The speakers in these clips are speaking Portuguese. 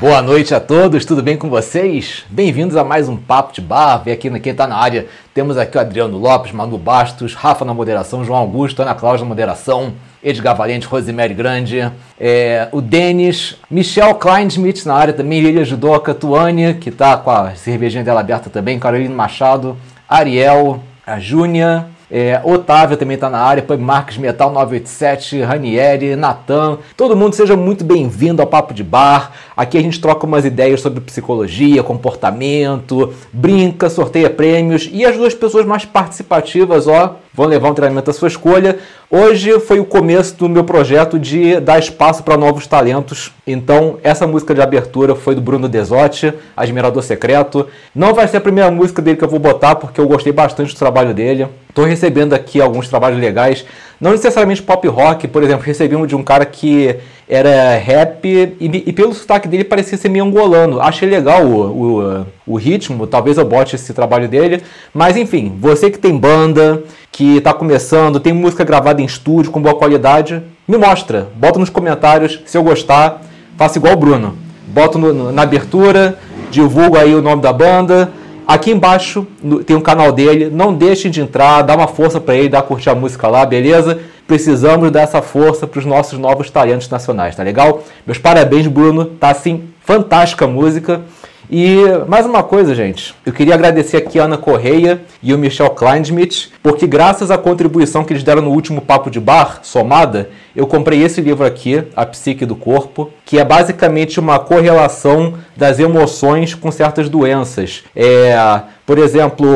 Boa noite a todos, tudo bem com vocês? Bem-vindos a mais um Papo de Bar. Vem aqui, quem tá na área, temos aqui o Adriano Lopes, Manu Bastos, Rafa na moderação, João Augusto, Ana Cláudia na moderação, Edgar Valente, Rosemary Grande, é, o Denis, Michel Kleinschmidt na área também, Lilia Judoca, Tuane, que tá com a cervejinha dela aberta também, Carolina Machado, Ariel, a Júnia, é, Otávio também está na área, Pub Marques Metal 987, Ranieri, Natan. Todo mundo seja muito bem-vindo ao Papo de Bar. Aqui a gente troca umas ideias sobre psicologia, comportamento, brinca, sorteia prêmios e as duas pessoas mais participativas, ó, vão levar um treinamento à sua escolha. Hoje foi o começo do meu projeto de dar espaço para novos talentos. Então, essa música de abertura foi do Bruno Desotti, Admirador Secreto. Não vai ser a primeira música dele que eu vou botar, porque eu gostei bastante do trabalho dele. Estou recebendo aqui alguns trabalhos legais, não necessariamente pop rock, por exemplo, recebi um de um cara que era rap e, e pelo sotaque dele parecia ser meio angolano. Achei legal o, o, o ritmo, talvez eu bote esse trabalho dele. Mas enfim, você que tem banda, que está começando, tem música gravada em estúdio com boa qualidade, me mostra, bota nos comentários, se eu gostar, faça igual o Bruno. Boto no- no- na abertura, divulgo aí o nome da banda. Aqui embaixo tem um canal dele, não deixem de entrar, dá uma força para ele, dá curtir a música lá, beleza? Precisamos dessa força para os nossos novos talentos nacionais, tá legal? Meus parabéns, Bruno, tá assim, fantástica música. E mais uma coisa, gente, eu queria agradecer aqui a Ana Correia e o Michel Kleinschmidt, porque graças à contribuição que eles deram no último Papo de Bar, somada, eu comprei esse livro aqui, A Psique do Corpo, que é basicamente uma correlação das emoções com certas doenças. É, por exemplo,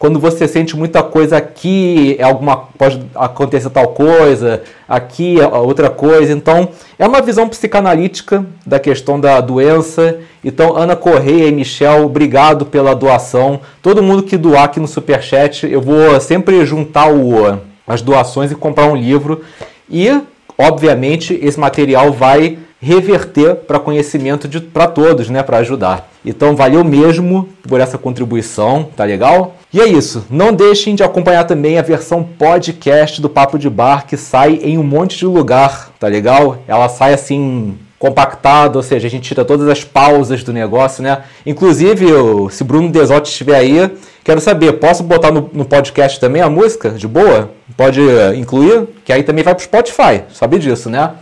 quando você sente muita coisa aqui, é alguma pode acontecer tal coisa, aqui é outra coisa. Então, é uma visão psicanalítica da questão da doença. Então, Ana Correia e Michel, obrigado pela doação. Todo mundo que doar aqui no Superchat, eu vou sempre juntar o, as doações e comprar um livro. E, obviamente, esse material vai reverter para conhecimento para todos, né, para ajudar. Então, valeu mesmo por essa contribuição, tá legal? E é isso. Não deixem de acompanhar também a versão podcast do Papo de Bar que sai em um monte de lugar, tá legal? Ela sai assim compactada, ou seja, a gente tira todas as pausas do negócio, né? Inclusive, eu- se Bruno Desotti estiver aí, quero saber, posso botar no, no podcast também a música? De boa? Pode eh, incluir? Que aí também vai pro Spotify, sabe disso, né?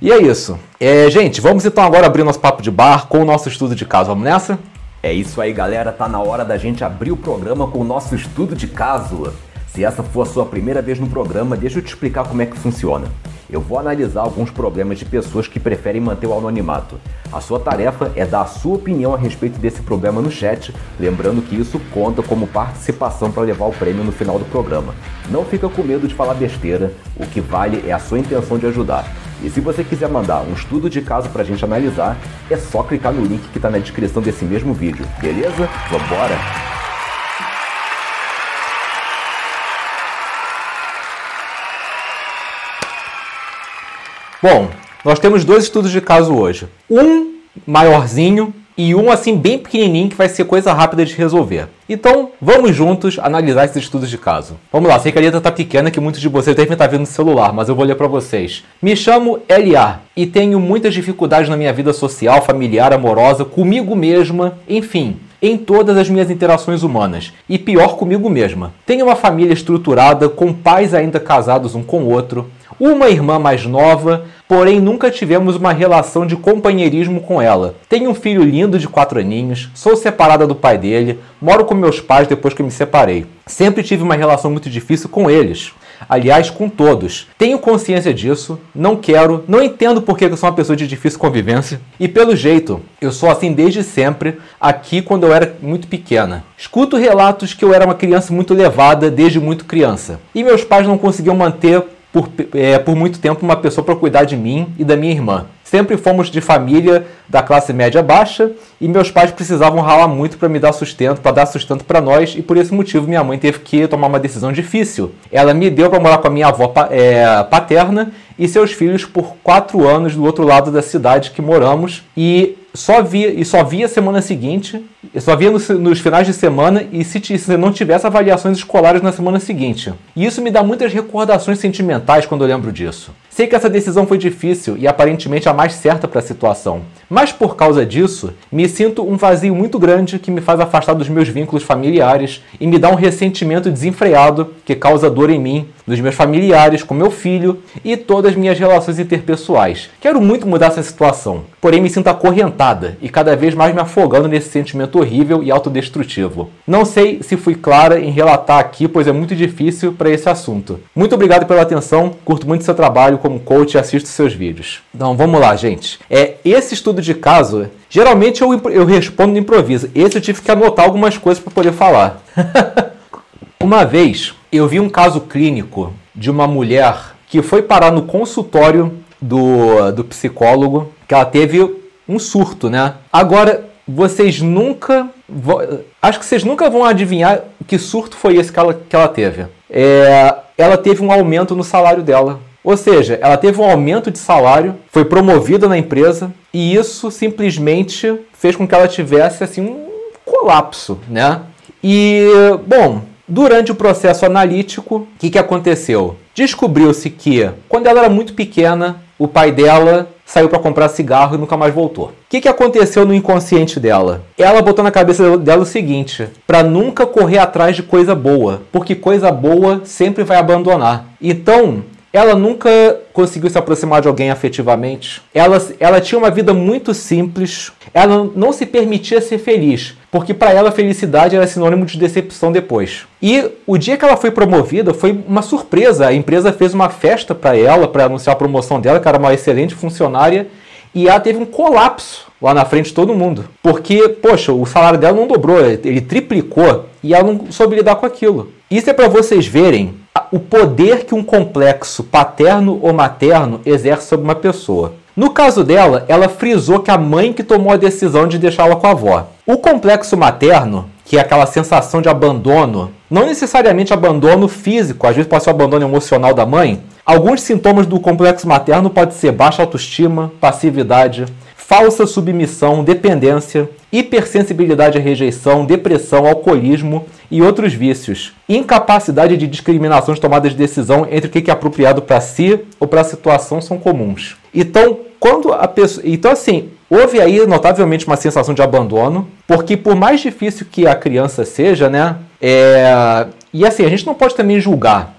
E é isso. É, gente, vamos então agora abrir nosso papo de bar com o nosso estudo de caso. Vamos nessa? É isso aí, galera. Tá na hora da gente abrir o programa com o nosso estudo de caso. Se essa for a sua primeira vez no programa, deixa eu te explicar como é que funciona. Eu vou analisar alguns problemas de pessoas que preferem manter o anonimato. A sua tarefa é dar a sua opinião a respeito desse problema no chat, lembrando que isso conta como participação para levar o prêmio no final do programa. Não fica com medo de falar besteira, o que vale é a sua intenção de ajudar. E se você quiser mandar um estudo de caso pra gente analisar, é só clicar no link que tá na descrição desse mesmo vídeo, beleza? Vambora! Bom, nós temos dois estudos de caso hoje. Um maiorzinho e um assim bem pequenininho que vai ser coisa rápida de resolver. Então, vamos juntos analisar esses estudos de caso. Vamos lá, sei que a letra tá pequena que muitos de vocês devem estar vendo no celular, mas eu vou ler para vocês. Me chamo LA e tenho muitas dificuldades na minha vida social, familiar, amorosa, comigo mesma, enfim, em todas as minhas interações humanas. E pior comigo mesma. Tenho uma família estruturada, com pais ainda casados um com o outro, uma irmã mais nova, porém nunca tivemos uma relação de companheirismo com ela. Tenho um filho lindo de 4 aninhos, sou separada do pai dele, moro com meus pais depois que me separei. Sempre tive uma relação muito difícil com eles. Aliás, com todos. Tenho consciência disso, não quero, não entendo porque eu sou uma pessoa de difícil convivência. E pelo jeito, eu sou assim desde sempre, aqui quando eu era muito pequena. Escuto relatos que eu era uma criança muito levada desde muito criança. E meus pais não conseguiam manter por, é, por muito tempo uma pessoa para cuidar de mim e da minha irmã. Sempre fomos de família da classe média baixa e meus pais precisavam ralar muito para me dar sustento, para dar sustento para nós e por esse motivo minha mãe teve que tomar uma decisão difícil. Ela me deu para morar com a minha avó é, paterna e seus filhos por quatro anos do outro lado da cidade que moramos e só via e só via semana seguinte, só via nos, nos finais de semana e se, se, não tivesse avaliações escolares na semana seguinte. E isso me dá muitas recordações sentimentais quando eu lembro disso. Sei que essa decisão foi difícil e aparentemente a mais certa para a situação, mas por causa disso, me sinto um vazio muito grande que me faz afastar dos meus vínculos familiares e me dá um ressentimento desenfreado que causa dor em mim, nos meus familiares, com meu filho e todas as minhas relações interpessoais. Quero muito mudar essa situação, porém me sinto acorrentada e cada vez mais me afogando nesse sentimento horrível e autodestrutivo. Não sei se fui clara em relatar aqui, pois é muito difícil para esse assunto. Muito obrigado pela atenção, curto muito seu trabalho como coach e assisto seus vídeos. Então vamos lá, gente. É esse estudo de caso, geralmente eu, eu respondo no improviso. Esse eu tive que anotar algumas coisas para poder falar. uma vez eu vi um caso clínico de uma mulher que foi parar no consultório do, do psicólogo, que ela teve um surto, né? Agora, vocês nunca. Acho que vocês nunca vão adivinhar que surto foi esse que ela, que ela teve. É, ela teve um aumento no salário dela. Ou seja, ela teve um aumento de salário, foi promovida na empresa e isso simplesmente fez com que ela tivesse assim um colapso, né? E bom, durante o processo analítico, o que, que aconteceu? Descobriu-se que quando ela era muito pequena, o pai dela saiu para comprar cigarro e nunca mais voltou. O que, que aconteceu no inconsciente dela? Ela botou na cabeça dela o seguinte: para nunca correr atrás de coisa boa, porque coisa boa sempre vai abandonar. Então, ela nunca conseguiu se aproximar de alguém afetivamente. Ela, ela tinha uma vida muito simples. Ela não se permitia ser feliz, porque para ela felicidade era sinônimo de decepção depois. E o dia que ela foi promovida foi uma surpresa. A empresa fez uma festa para ela, para anunciar a promoção dela, que era uma excelente funcionária, e ela teve um colapso lá na frente todo mundo. Porque, poxa, o salário dela não dobrou, ele triplicou e ela não soube lidar com aquilo. Isso é para vocês verem o poder que um complexo paterno ou materno exerce sobre uma pessoa. No caso dela, ela frisou que a mãe que tomou a decisão de deixá-la com a avó. O complexo materno, que é aquela sensação de abandono, não necessariamente abandono físico, às vezes pode ser o abandono emocional da mãe. Alguns sintomas do complexo materno podem ser baixa autoestima, passividade, falsa submissão, dependência, hipersensibilidade à rejeição, depressão, alcoolismo e outros vícios. Incapacidade de discriminação de tomada de decisão entre o que é apropriado para si ou para a situação são comuns. Então, quando a pessoa. Então, assim, houve aí notavelmente uma sensação de abandono, porque por mais difícil que a criança seja, né? É... E assim, a gente não pode também julgar.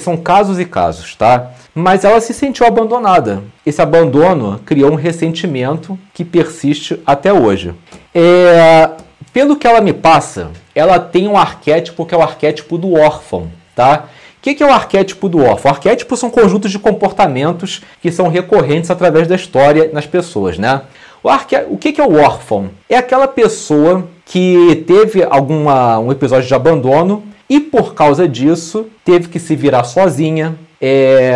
São casos e casos, tá? Mas ela se sentiu abandonada. Esse abandono criou um ressentimento que persiste até hoje. É, pelo que ela me passa, ela tem um arquétipo que é o arquétipo do órfão, tá? O que, que é o arquétipo do órfão? Arquétipos são conjuntos de comportamentos que são recorrentes através da história nas pessoas, né? O, arque... o que, que é o órfão? É aquela pessoa que teve alguma, um episódio de abandono e por causa disso teve que se virar sozinha, é,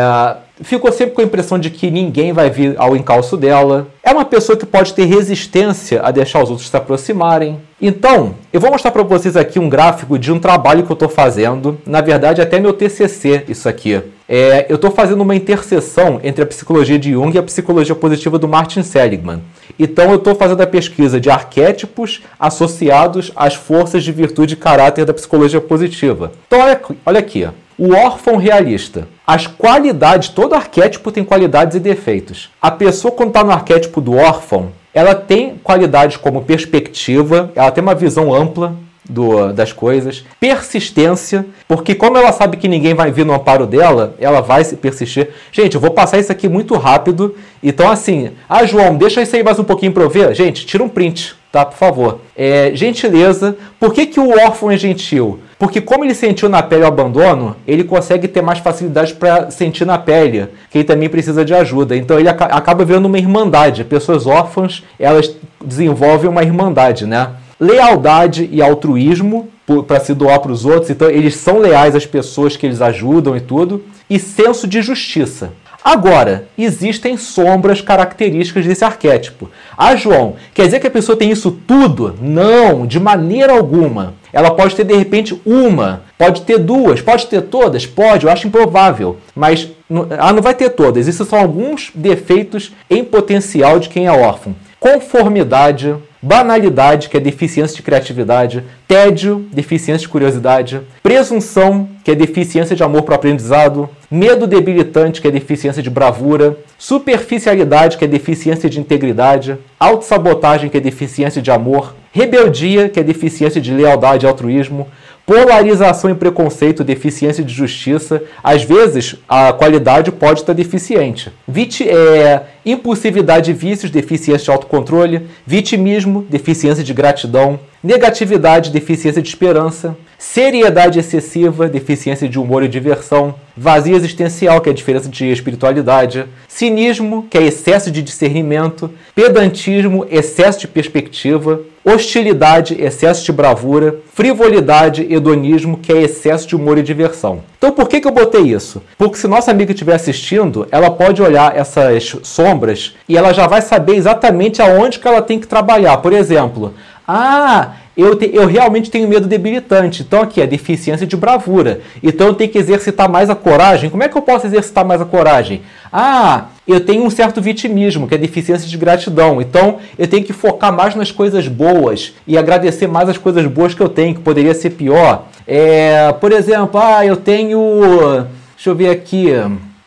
ficou sempre com a impressão de que ninguém vai vir ao encalço dela. É uma pessoa que pode ter resistência a deixar os outros se aproximarem. Então, eu vou mostrar para vocês aqui um gráfico de um trabalho que eu estou fazendo. Na verdade, até meu TCC, isso aqui. É, eu estou fazendo uma interseção entre a psicologia de Jung e a psicologia positiva do Martin Seligman. Então, eu estou fazendo a pesquisa de arquétipos associados às forças de virtude e caráter da psicologia positiva. Então, olha, olha aqui. O órfão realista. As qualidades, todo arquétipo tem qualidades e defeitos. A pessoa, quando está no arquétipo do órfão, ela tem qualidades como perspectiva, ela tem uma visão ampla, do, das coisas, persistência, porque como ela sabe que ninguém vai vir no amparo dela, ela vai se persistir. Gente, eu vou passar isso aqui muito rápido, então assim, ah João, deixa isso aí mais um pouquinho para eu ver. Gente, tira um print, tá, por favor. É, gentileza, por que, que o órfão é gentil? Porque como ele sentiu na pele o abandono, ele consegue ter mais facilidade para sentir na pele que ele também precisa de ajuda. Então ele acaba virando uma irmandade. Pessoas órfãs, elas desenvolvem uma irmandade, né? lealdade e altruísmo para se doar para os outros, então eles são leais às pessoas que eles ajudam e tudo, e senso de justiça. Agora, existem sombras características desse arquétipo. Ah, João, quer dizer que a pessoa tem isso tudo? Não, de maneira alguma. Ela pode ter de repente uma, pode ter duas, pode ter todas? Pode, eu acho improvável. Mas ela não vai ter todas. Esses são alguns defeitos em potencial de quem é órfão. Conformidade, banalidade, que é deficiência de criatividade, tédio, deficiência de curiosidade, presunção, que é deficiência de amor para o aprendizado, medo debilitante, que é deficiência de bravura, superficialidade, que é deficiência de integridade, autossabotagem, que é deficiência de amor, rebeldia, que é deficiência de lealdade e altruísmo, polarização e preconceito, deficiência de justiça. Às vezes, a qualidade pode estar deficiente. Vit é, impulsividade e vícios, deficiência de autocontrole. Vitimismo, deficiência de gratidão. Negatividade, deficiência de esperança. Seriedade excessiva, deficiência de humor e diversão. Vazio existencial, que é a diferença de espiritualidade. Cinismo, que é excesso de discernimento. Pedantismo, excesso de perspectiva hostilidade, excesso de bravura, frivolidade, hedonismo, que é excesso de humor e diversão. Então por que, que eu botei isso? Porque se nossa amiga estiver assistindo, ela pode olhar essas sombras e ela já vai saber exatamente aonde que ela tem que trabalhar. Por exemplo, ah, eu, te, eu realmente tenho medo debilitante. Então, aqui é deficiência de bravura. Então, eu tenho que exercitar mais a coragem. Como é que eu posso exercitar mais a coragem? Ah, eu tenho um certo vitimismo, que é deficiência de gratidão. Então, eu tenho que focar mais nas coisas boas e agradecer mais as coisas boas que eu tenho, que poderia ser pior. É, por exemplo, ah, eu tenho. Deixa eu ver aqui.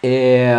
É,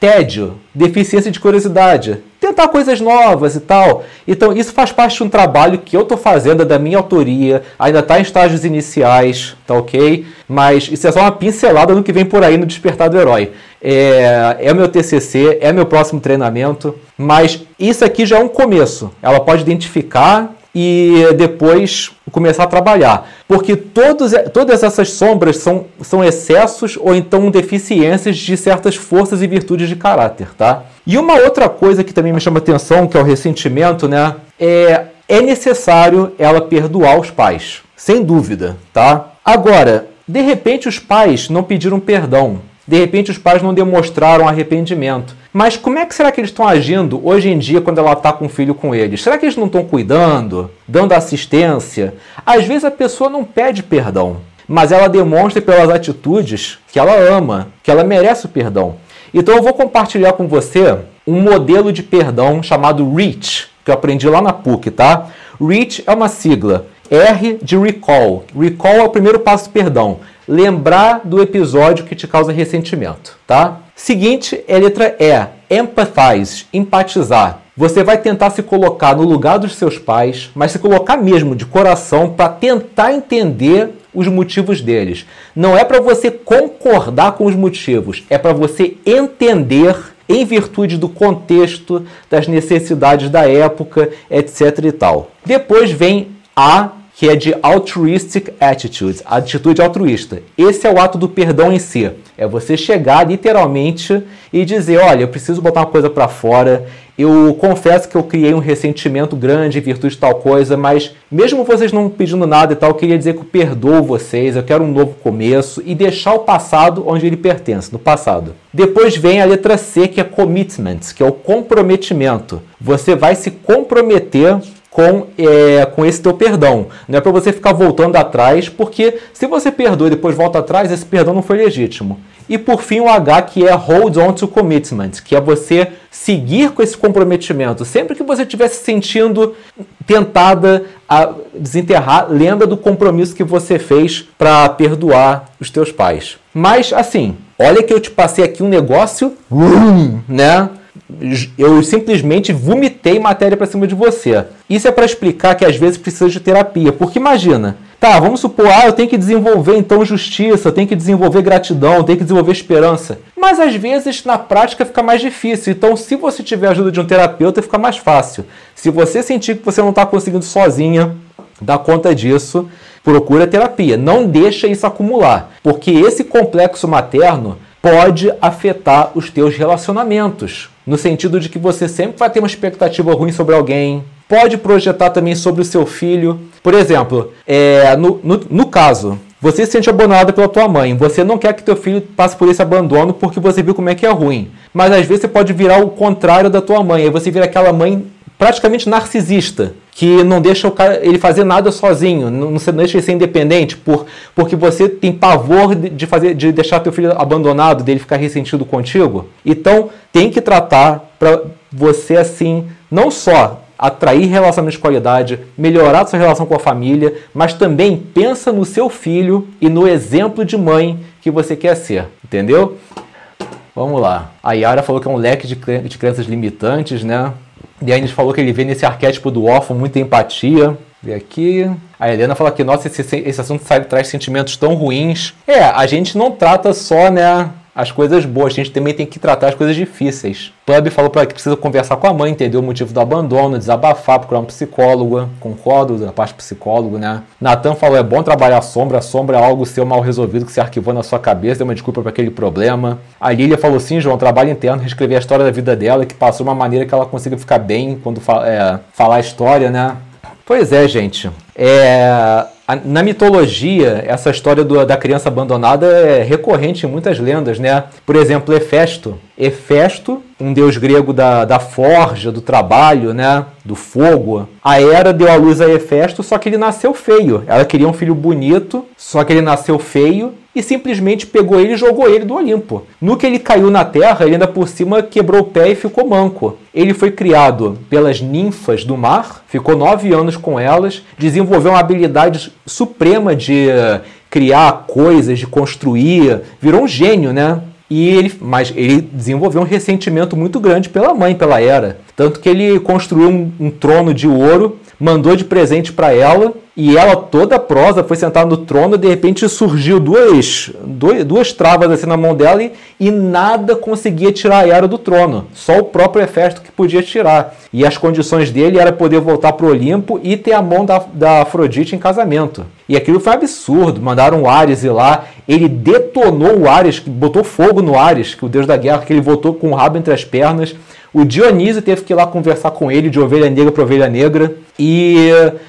tédio, deficiência de curiosidade tentar coisas novas e tal. Então, isso faz parte de um trabalho que eu estou fazendo, é da minha autoria, ainda está em estágios iniciais, tá ok? Mas isso é só uma pincelada no que vem por aí no Despertar do Herói. É, é o meu TCC, é meu próximo treinamento, mas isso aqui já é um começo. Ela pode identificar e depois começar a trabalhar. Porque todos, todas essas sombras são, são excessos ou então deficiências de certas forças e virtudes de caráter, tá? E uma outra coisa que também me chama atenção, que é o ressentimento, né? É, é necessário ela perdoar os pais, sem dúvida, tá? Agora, de repente os pais não pediram perdão, de repente os pais não demonstraram arrependimento. Mas como é que será que eles estão agindo hoje em dia quando ela está com o filho com eles? Será que eles não estão cuidando, dando assistência? Às vezes a pessoa não pede perdão, mas ela demonstra pelas atitudes que ela ama, que ela merece o perdão. Então eu vou compartilhar com você um modelo de perdão chamado REACH, que eu aprendi lá na PUC, tá? REACH é uma sigla. R de recall. Recall é o primeiro passo do perdão. Lembrar do episódio que te causa ressentimento, tá? Seguinte é a letra E. Empathize, empatizar. Você vai tentar se colocar no lugar dos seus pais, mas se colocar mesmo de coração para tentar entender os motivos deles. Não é para você concordar com os motivos, é para você entender em virtude do contexto, das necessidades da época, etc e tal. Depois vem a que é de altruistic attitude, atitude altruísta. Esse é o ato do perdão em si. É você chegar literalmente e dizer, olha, eu preciso botar uma coisa para fora, eu confesso que eu criei um ressentimento grande em virtude de tal coisa, mas mesmo vocês não pedindo nada e tal, eu queria dizer que eu perdoo vocês, eu quero um novo começo e deixar o passado onde ele pertence, no passado. Depois vem a letra C, que é commitment, que é o comprometimento. Você vai se comprometer com, é, com esse teu perdão. Não é para você ficar voltando atrás, porque se você perdoa e depois volta atrás, esse perdão não foi legítimo. E por fim o H que é hold on to commitment, que é você seguir com esse comprometimento. Sempre que você estiver se sentindo tentada a desenterrar, lembra do compromisso que você fez para perdoar os teus pais. Mas assim, olha que eu te passei aqui um negócio, né? Eu simplesmente vomitei matéria para cima de você. Isso é para explicar que às vezes precisa de terapia, porque imagina, tá, vamos supor, ah, eu tenho que desenvolver então justiça, eu tenho que desenvolver gratidão, eu tenho que desenvolver esperança. Mas às vezes na prática fica mais difícil. Então, se você tiver a ajuda de um terapeuta, fica mais fácil. Se você sentir que você não está conseguindo sozinha dar conta disso, procura terapia. Não deixa isso acumular, porque esse complexo materno pode afetar os teus relacionamentos, no sentido de que você sempre vai ter uma expectativa ruim sobre alguém, pode projetar também sobre o seu filho. Por exemplo, é, no, no, no caso, você se sente abandonada pela tua mãe, você não quer que teu filho passe por esse abandono porque você viu como é que é ruim. Mas às vezes você pode virar o contrário da tua mãe, aí você vira aquela mãe praticamente narcisista, que não deixa o cara, ele fazer nada sozinho, não, não deixa ele ser independente, por, porque você tem pavor de, fazer, de deixar teu filho abandonado, dele ficar ressentido contigo. Então, tem que tratar para você assim, não só atrair relacionamentos de qualidade, melhorar sua relação com a família, mas também pensa no seu filho e no exemplo de mãe que você quer ser, entendeu? Vamos lá. A Yara falou que é um leque de, de crenças limitantes, né? E aí a gente falou que ele vê nesse arquétipo do órfão muita empatia. Vê aqui. A Helena fala que, nossa, esse, esse assunto sabe, traz sentimentos tão ruins. É, a gente não trata só, né, as coisas boas, a gente também tem que tratar as coisas difíceis. Pub falou para que precisa conversar com a mãe, entender o motivo do abandono, desabafar, procurar um psicólogo. Concordo da parte psicólogo, né? Natan falou: é bom trabalhar a sombra, a sombra é algo seu mal resolvido que se arquivou na sua cabeça, deu uma desculpa para aquele problema. A Lilia falou: sim, João, trabalho interno, reescrever a história da vida dela, que passou uma maneira que ela consiga ficar bem quando é, falar a história, né? Pois é, gente. É, na mitologia, essa história do, da criança abandonada é recorrente em muitas lendas, né? Por exemplo, Hefesto. Hefesto, um deus grego da, da forja, do trabalho, né? Do fogo. A Hera deu a luz a Hefesto, só que ele nasceu feio. Ela queria um filho bonito, só que ele nasceu feio e simplesmente pegou ele e jogou ele do Olimpo. No que ele caiu na terra, ele ainda por cima quebrou o pé e ficou manco. Ele foi criado pelas ninfas do mar, ficou nove anos com elas, desenvolveu uma habilidade suprema de criar coisas, de construir, virou um gênio, né? E ele, mas ele desenvolveu um ressentimento muito grande pela mãe, pela Hera. Tanto que ele construiu um, um trono de ouro, mandou de presente para ela e ela toda prosa foi sentar no trono, de repente surgiu duas, duas, duas travas assim na mão dela e, e nada conseguia tirar Hera do trono. Só o próprio Hefesto que podia tirar. E as condições dele era poder voltar para o Olimpo e ter a mão da, da Afrodite em casamento. E aquilo foi absurdo. Mandaram o Ares ir lá, ele detonou o Ares, botou fogo no Ares, que o deus da guerra, que ele voltou com o rabo entre as pernas. O Dionísio teve que ir lá conversar com ele de ovelha negra para ovelha negra. E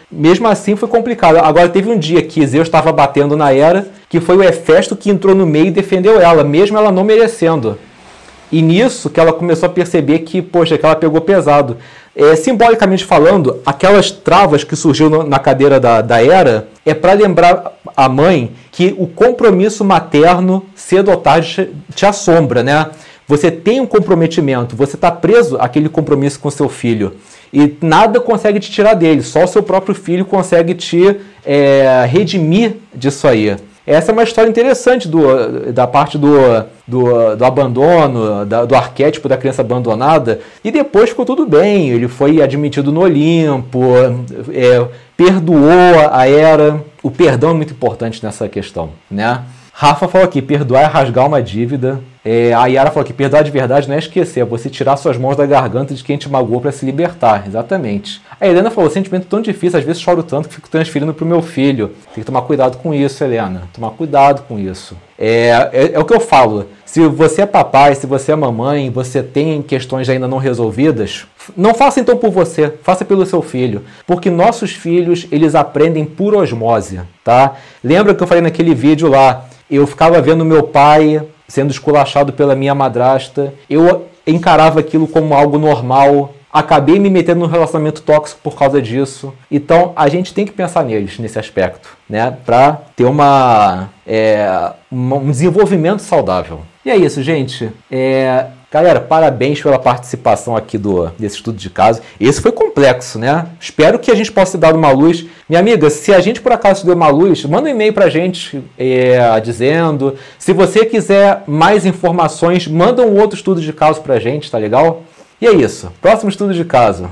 mesmo assim foi complicado. Agora teve um dia que Zeus estava batendo na Hera, que foi o Hefesto que entrou no meio e defendeu ela, mesmo ela não merecendo. E nisso que ela começou a perceber que, poxa, que ela pegou pesado. É, simbolicamente falando, aquelas travas que surgiu na cadeira da, da Era é para lembrar a mãe que o compromisso materno cedo ou tarde te assombra, né? Você tem um comprometimento, você está preso àquele compromisso com seu filho. E nada consegue te tirar dele, só o seu próprio filho consegue te é, redimir disso aí. Essa é uma história interessante do, da parte do, do, do abandono, da, do arquétipo da criança abandonada. E depois ficou tudo bem, ele foi admitido no Olimpo, é, perdoou a era. O perdão é muito importante nessa questão, né? Rafa falou aqui, perdoar é rasgar uma dívida. É, a Yara falou que perdoar de verdade não é esquecer, é você tirar suas mãos da garganta de quem te magoou para se libertar. Exatamente. A Helena falou, sentimento tão difícil, às vezes choro tanto que fico transferindo para o meu filho. Tem que tomar cuidado com isso, Helena. Tomar cuidado com isso. É, é, é o que eu falo. Se você é papai, se você é mamãe, você tem questões ainda não resolvidas, não faça então por você, faça pelo seu filho, porque nossos filhos, eles aprendem por osmose, tá? Lembra que eu falei naquele vídeo lá, eu ficava vendo meu pai sendo esculachado pela minha madrasta, eu encarava aquilo como algo normal, acabei me metendo num relacionamento tóxico por causa disso. Então a gente tem que pensar neles nesse aspecto, né? Para ter uma, é, um desenvolvimento saudável. E é isso, gente. É, Galera, parabéns pela participação aqui do, desse estudo de caso. Esse foi complexo, né? Espero que a gente possa dar uma luz. Minha amiga, se a gente por acaso deu uma luz, manda um e-mail pra gente é, dizendo. Se você quiser mais informações, manda um outro estudo de caso pra gente, tá legal? E é isso. Próximo estudo de caso.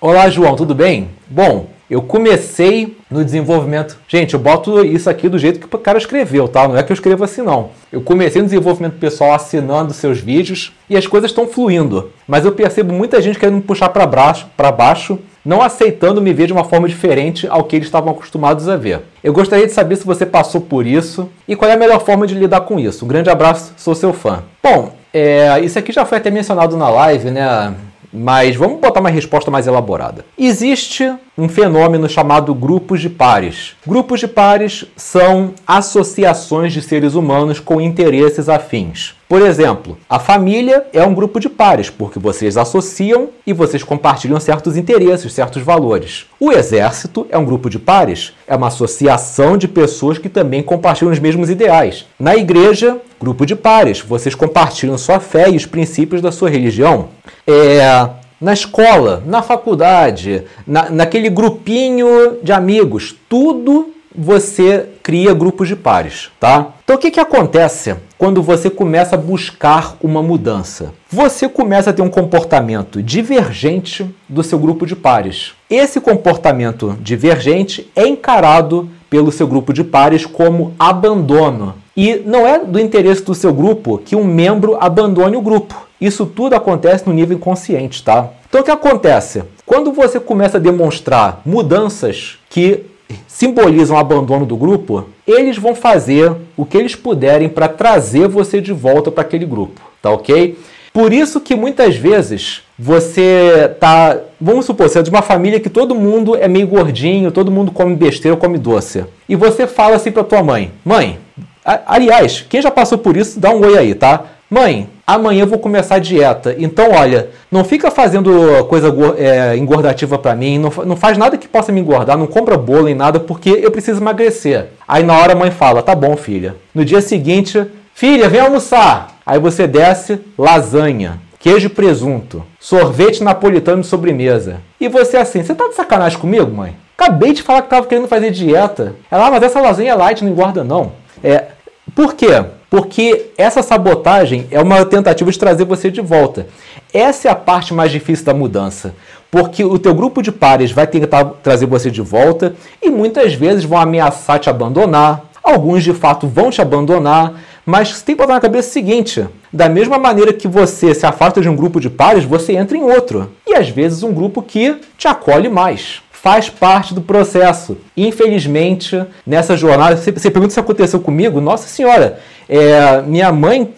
Olá, João, tudo bem? Bom, eu comecei no desenvolvimento. Gente, eu boto isso aqui do jeito que o cara escreveu, tá? Não é que eu escrevo assim, não. Eu comecei no desenvolvimento pessoal assinando seus vídeos e as coisas estão fluindo. Mas eu percebo muita gente querendo me puxar para baixo, para baixo, não aceitando me ver de uma forma diferente ao que eles estavam acostumados a ver. Eu gostaria de saber se você passou por isso e qual é a melhor forma de lidar com isso. Um grande abraço, sou seu fã. Bom, é, isso aqui já foi até mencionado na live, né? Mas vamos botar uma resposta mais elaborada. Existe um fenômeno chamado grupos de pares. Grupos de pares são associações de seres humanos com interesses afins. Por exemplo, a família é um grupo de pares, porque vocês associam e vocês compartilham certos interesses, certos valores. O exército é um grupo de pares, é uma associação de pessoas que também compartilham os mesmos ideais. Na igreja, grupo de pares, vocês compartilham sua fé e os princípios da sua religião. É, na escola, na faculdade, na, naquele grupinho de amigos, tudo você cria grupos de pares, tá? Então o que, que acontece quando você começa a buscar uma mudança? Você começa a ter um comportamento divergente do seu grupo de pares. Esse comportamento divergente é encarado pelo seu grupo de pares como abandono. E não é do interesse do seu grupo que um membro abandone o grupo. Isso tudo acontece no nível inconsciente, tá? Então o que acontece? Quando você começa a demonstrar mudanças que simbolizam o abandono do grupo, eles vão fazer o que eles puderem para trazer você de volta para aquele grupo, tá ok? Por isso que muitas vezes você tá, vamos supor, você é de uma família que todo mundo é meio gordinho, todo mundo come besteira, come doce. E você fala assim para tua mãe: "Mãe, aliás, quem já passou por isso, dá um oi aí, tá? Mãe, amanhã eu vou começar a dieta. Então, olha, não fica fazendo coisa é, engordativa para mim, não, não faz nada que possa me engordar, não compra bolo nem nada, porque eu preciso emagrecer. Aí na hora a mãe fala, tá bom, filha. No dia seguinte, filha, vem almoçar. Aí você desce, lasanha, queijo e presunto, sorvete napolitano de sobremesa. E você assim, você tá de sacanagem comigo, mãe? Acabei de falar que tava querendo fazer dieta. Ela, ah, mas essa lasanha é light, não engorda não. É, por quê? Porque essa sabotagem é uma tentativa de trazer você de volta. Essa é a parte mais difícil da mudança, porque o teu grupo de pares vai tentar trazer você de volta e muitas vezes vão ameaçar te abandonar. Alguns de fato vão te abandonar, mas você tem que botar na cabeça o seguinte: da mesma maneira que você se afasta de um grupo de pares, você entra em outro. E às vezes um grupo que te acolhe mais faz parte do processo. Infelizmente, nessa jornada, você, você pergunta se aconteceu comigo, nossa senhora, é, minha mãe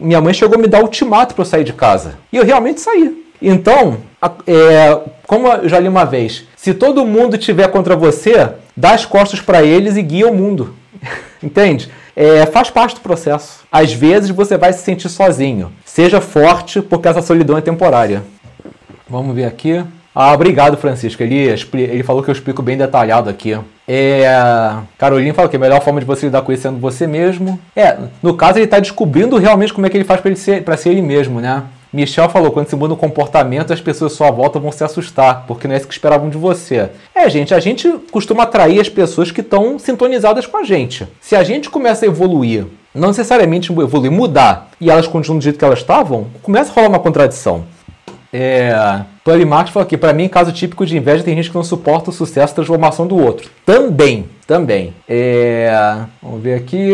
minha mãe chegou a me dar ultimato para eu sair de casa. E eu realmente saí. Então, é, como eu já li uma vez, se todo mundo tiver contra você, dá as costas para eles e guia o mundo. Entende? É, faz parte do processo. Às vezes você vai se sentir sozinho. Seja forte, porque essa solidão é temporária. Vamos ver aqui. Ah, obrigado, Francisco. Ele, ele falou que eu explico bem detalhado aqui. É, Caroline fala que a melhor forma de você lidar com isso é sendo você mesmo. É, no caso, ele está descobrindo realmente como é que ele faz para ser, ser ele mesmo, né? Michel falou, quando se muda o comportamento, as pessoas à sua volta vão se assustar, porque não é isso que esperavam de você. É, gente, a gente costuma atrair as pessoas que estão sintonizadas com a gente. Se a gente começa a evoluir, não necessariamente evoluir, mudar, e elas continuam do jeito que elas estavam, começa a rolar uma contradição. É, Marx falou aqui, para mim, caso típico de inveja, tem gente que não suporta o sucesso e transformação do outro. Também, também. É, vamos ver aqui.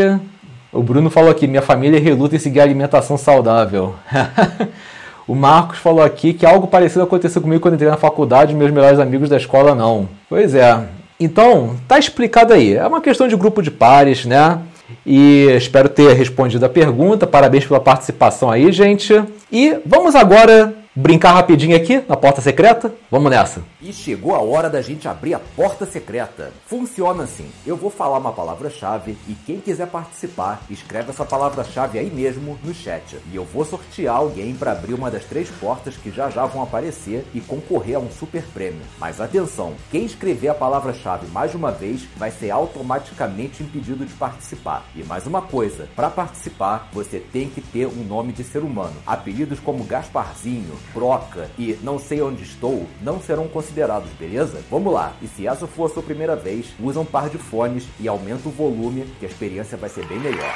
O Bruno falou aqui, minha família reluta em seguir a alimentação saudável. o Marcos falou aqui que algo parecido aconteceu comigo quando entrei na faculdade e meus melhores amigos da escola não. Pois é. Então, tá explicado aí. É uma questão de grupo de pares, né? E espero ter respondido a pergunta. Parabéns pela participação aí, gente. E vamos agora brincar rapidinho aqui na porta secreta? Vamos nessa. E chegou a hora da gente abrir a porta secreta. Funciona assim: eu vou falar uma palavra-chave e quem quiser participar, escreve essa palavra-chave aí mesmo no chat. E eu vou sortear alguém para abrir uma das três portas que já já vão aparecer e concorrer a um super prêmio. Mas atenção: quem escrever a palavra-chave mais de uma vez vai ser automaticamente impedido de participar. E mais uma coisa: para participar, você tem que ter um nome de ser humano. Apelidos como Gasparzinho, broca e não sei onde estou não serão considerados, beleza? Vamos lá! E se essa for a sua primeira vez, usa um par de fones e aumenta o volume, que a experiência vai ser bem melhor.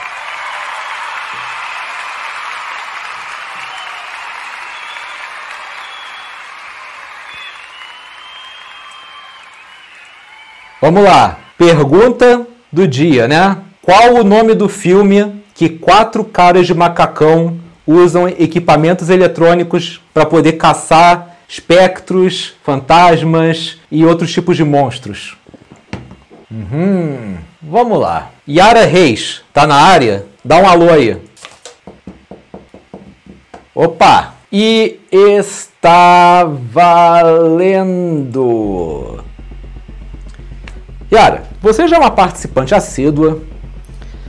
Vamos lá! Pergunta do dia, né? Qual o nome do filme que quatro caras de macacão usam equipamentos eletrônicos para poder caçar espectros, fantasmas e outros tipos de monstros? Uhum. Vamos lá. Yara Reis, tá na área? Dá um alô aí. Opa! E está valendo! Yara, você já é uma participante assídua,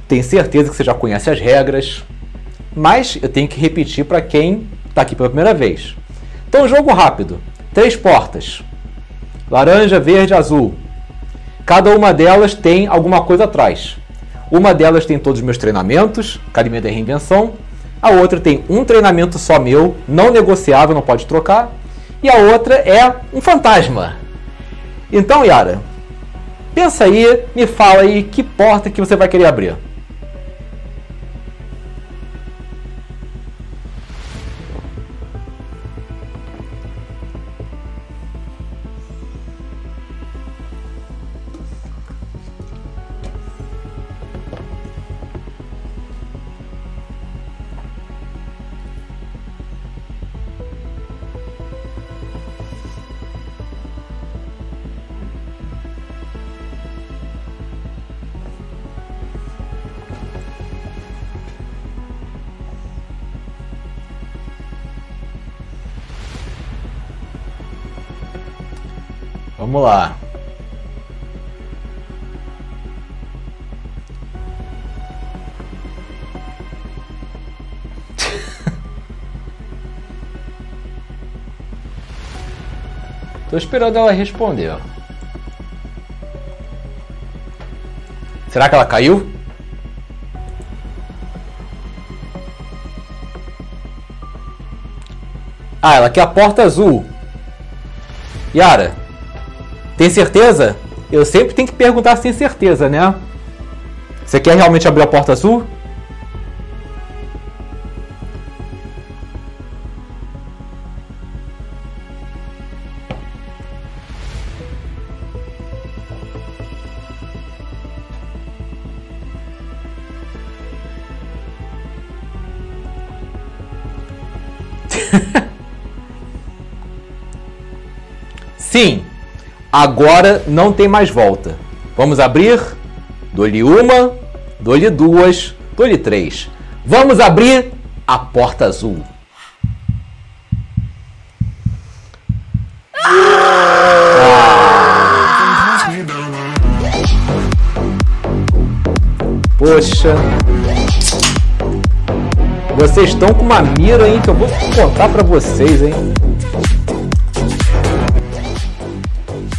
tenho certeza que você já conhece as regras, mas eu tenho que repetir para quem está aqui pela primeira vez. Então, jogo rápido: três portas, laranja, verde, azul. Cada uma delas tem alguma coisa atrás. Uma delas tem todos os meus treinamentos, Academia da Reinvenção. A outra tem um treinamento só meu, não negociável, não pode trocar. E a outra é um fantasma. Então, Yara, pensa aí, me fala aí que porta que você vai querer abrir. Vamos lá. Tô esperando ela responder. Será que ela caiu? Ah, ela quer a porta azul. Yara, tem certeza? Eu sempre tenho que perguntar se tem certeza, né? Você quer realmente abrir a porta azul? Agora não tem mais volta. Vamos abrir? Dou-lhe uma, dou-lhe duas, dou-lhe três. Vamos abrir a porta azul. Poxa. Vocês estão com uma mira, hein? Que eu vou contar pra vocês, hein?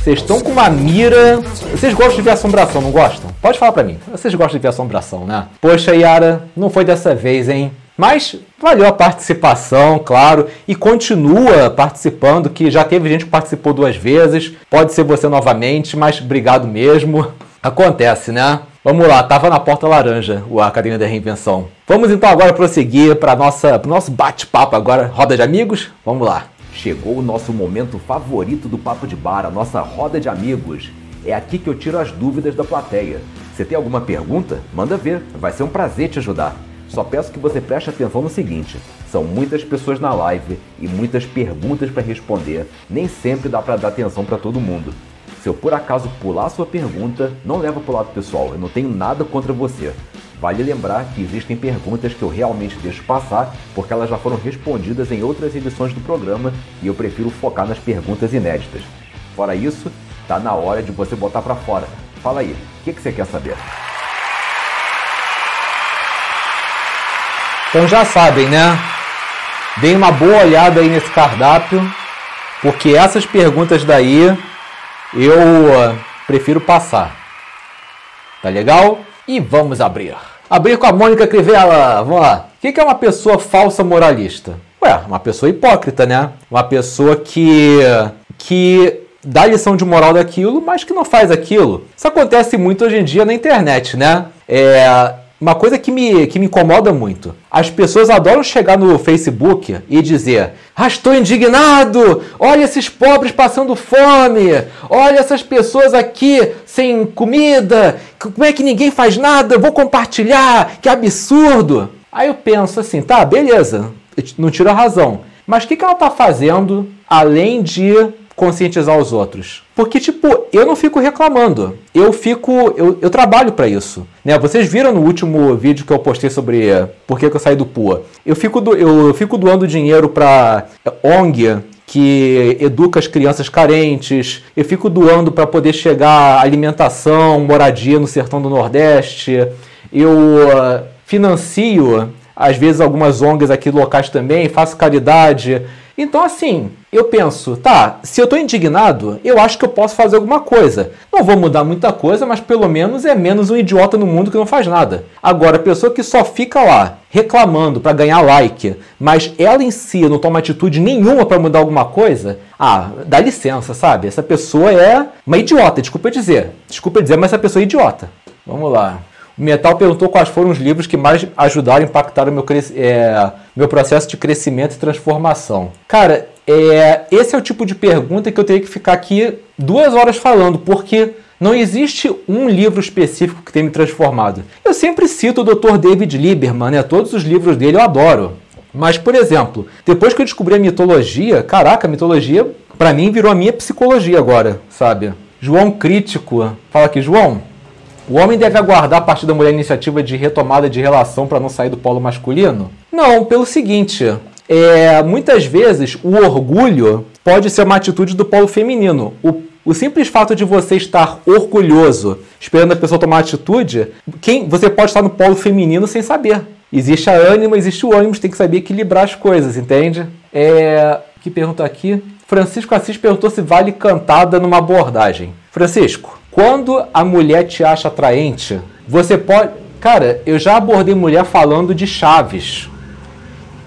Vocês estão com uma mira. Vocês gostam de ver assombração, não gostam? Pode falar pra mim. Vocês gostam de ver assombração, né? Poxa, Yara, não foi dessa vez, hein? Mas valeu a participação, claro, e continua participando, que já teve gente que participou duas vezes. Pode ser você novamente, mas obrigado mesmo. Acontece, né? Vamos lá, tava na porta laranja o Academia da Reinvenção. Vamos então agora prosseguir para nossa nosso bate-papo agora, roda de amigos. Vamos lá. Chegou o nosso momento favorito do Papo de Bar, a nossa roda de amigos. É aqui que eu tiro as dúvidas da plateia. Você tem alguma pergunta? Manda ver, vai ser um prazer te ajudar. Só peço que você preste atenção no seguinte: são muitas pessoas na live e muitas perguntas para responder. Nem sempre dá para dar atenção para todo mundo. Se eu por acaso pular sua pergunta, não leva para o lado pessoal, eu não tenho nada contra você. Vale lembrar que existem perguntas que eu realmente deixo passar, porque elas já foram respondidas em outras edições do programa e eu prefiro focar nas perguntas inéditas. Fora isso, tá na hora de você botar para fora. Fala aí, o que, que você quer saber? Então já sabem, né? Deem uma boa olhada aí nesse cardápio, porque essas perguntas daí eu uh, prefiro passar. Tá legal? E vamos abrir. Abrir com a Mônica Crivella. Vamos lá. O que é uma pessoa falsa moralista? Ué, uma pessoa hipócrita, né? Uma pessoa que, que dá lição de moral daquilo, mas que não faz aquilo. Isso acontece muito hoje em dia na internet, né? É, uma coisa que me, que me incomoda muito. As pessoas adoram chegar no Facebook e dizer: Ah, estou indignado! Olha esses pobres passando fome! Olha essas pessoas aqui sem comida! Como é que ninguém faz nada? vou compartilhar! Que absurdo! Aí eu penso assim: tá, beleza, não tiro a razão. Mas o que, que ela está fazendo além de conscientizar os outros. Porque, tipo, eu não fico reclamando. Eu fico. Eu, eu trabalho para isso. Né? Vocês viram no último vídeo que eu postei sobre por que, que eu saí do PUA. Eu fico, do, eu fico doando dinheiro para ONG que educa as crianças carentes. Eu fico doando para poder chegar alimentação, moradia no sertão do Nordeste. Eu uh, financio, às vezes, algumas ONGs aqui locais também, faço caridade. Então, assim, eu penso, tá, se eu estou indignado, eu acho que eu posso fazer alguma coisa. Não vou mudar muita coisa, mas pelo menos é menos um idiota no mundo que não faz nada. Agora, a pessoa que só fica lá reclamando para ganhar like, mas ela em si não toma atitude nenhuma para mudar alguma coisa, ah, dá licença, sabe? Essa pessoa é uma idiota, desculpa dizer. Desculpa dizer, mas essa pessoa é idiota. Vamos lá. Metal perguntou quais foram os livros que mais ajudaram a impactar o meu, é, meu processo de crescimento e transformação. Cara, é, esse é o tipo de pergunta que eu teria que ficar aqui duas horas falando, porque não existe um livro específico que tenha me transformado. Eu sempre cito o Dr. David Lieberman, né? Todos os livros dele eu adoro. Mas, por exemplo, depois que eu descobri a mitologia, caraca, a mitologia para mim virou a minha psicologia agora, sabe? João Crítico, fala aqui, João, o homem deve aguardar a partir da mulher a iniciativa de retomada de relação para não sair do polo masculino? Não, pelo seguinte, é, muitas vezes o orgulho pode ser uma atitude do polo feminino. O, o simples fato de você estar orgulhoso, esperando a pessoa tomar atitude, quem você pode estar no polo feminino sem saber. Existe a ânima, existe o ânimo, tem que saber equilibrar as coisas, entende? É, que pergunta aqui? Francisco Assis perguntou se vale cantada numa abordagem. Francisco, quando a mulher te acha atraente, você pode. Cara, eu já abordei mulher falando de Chaves.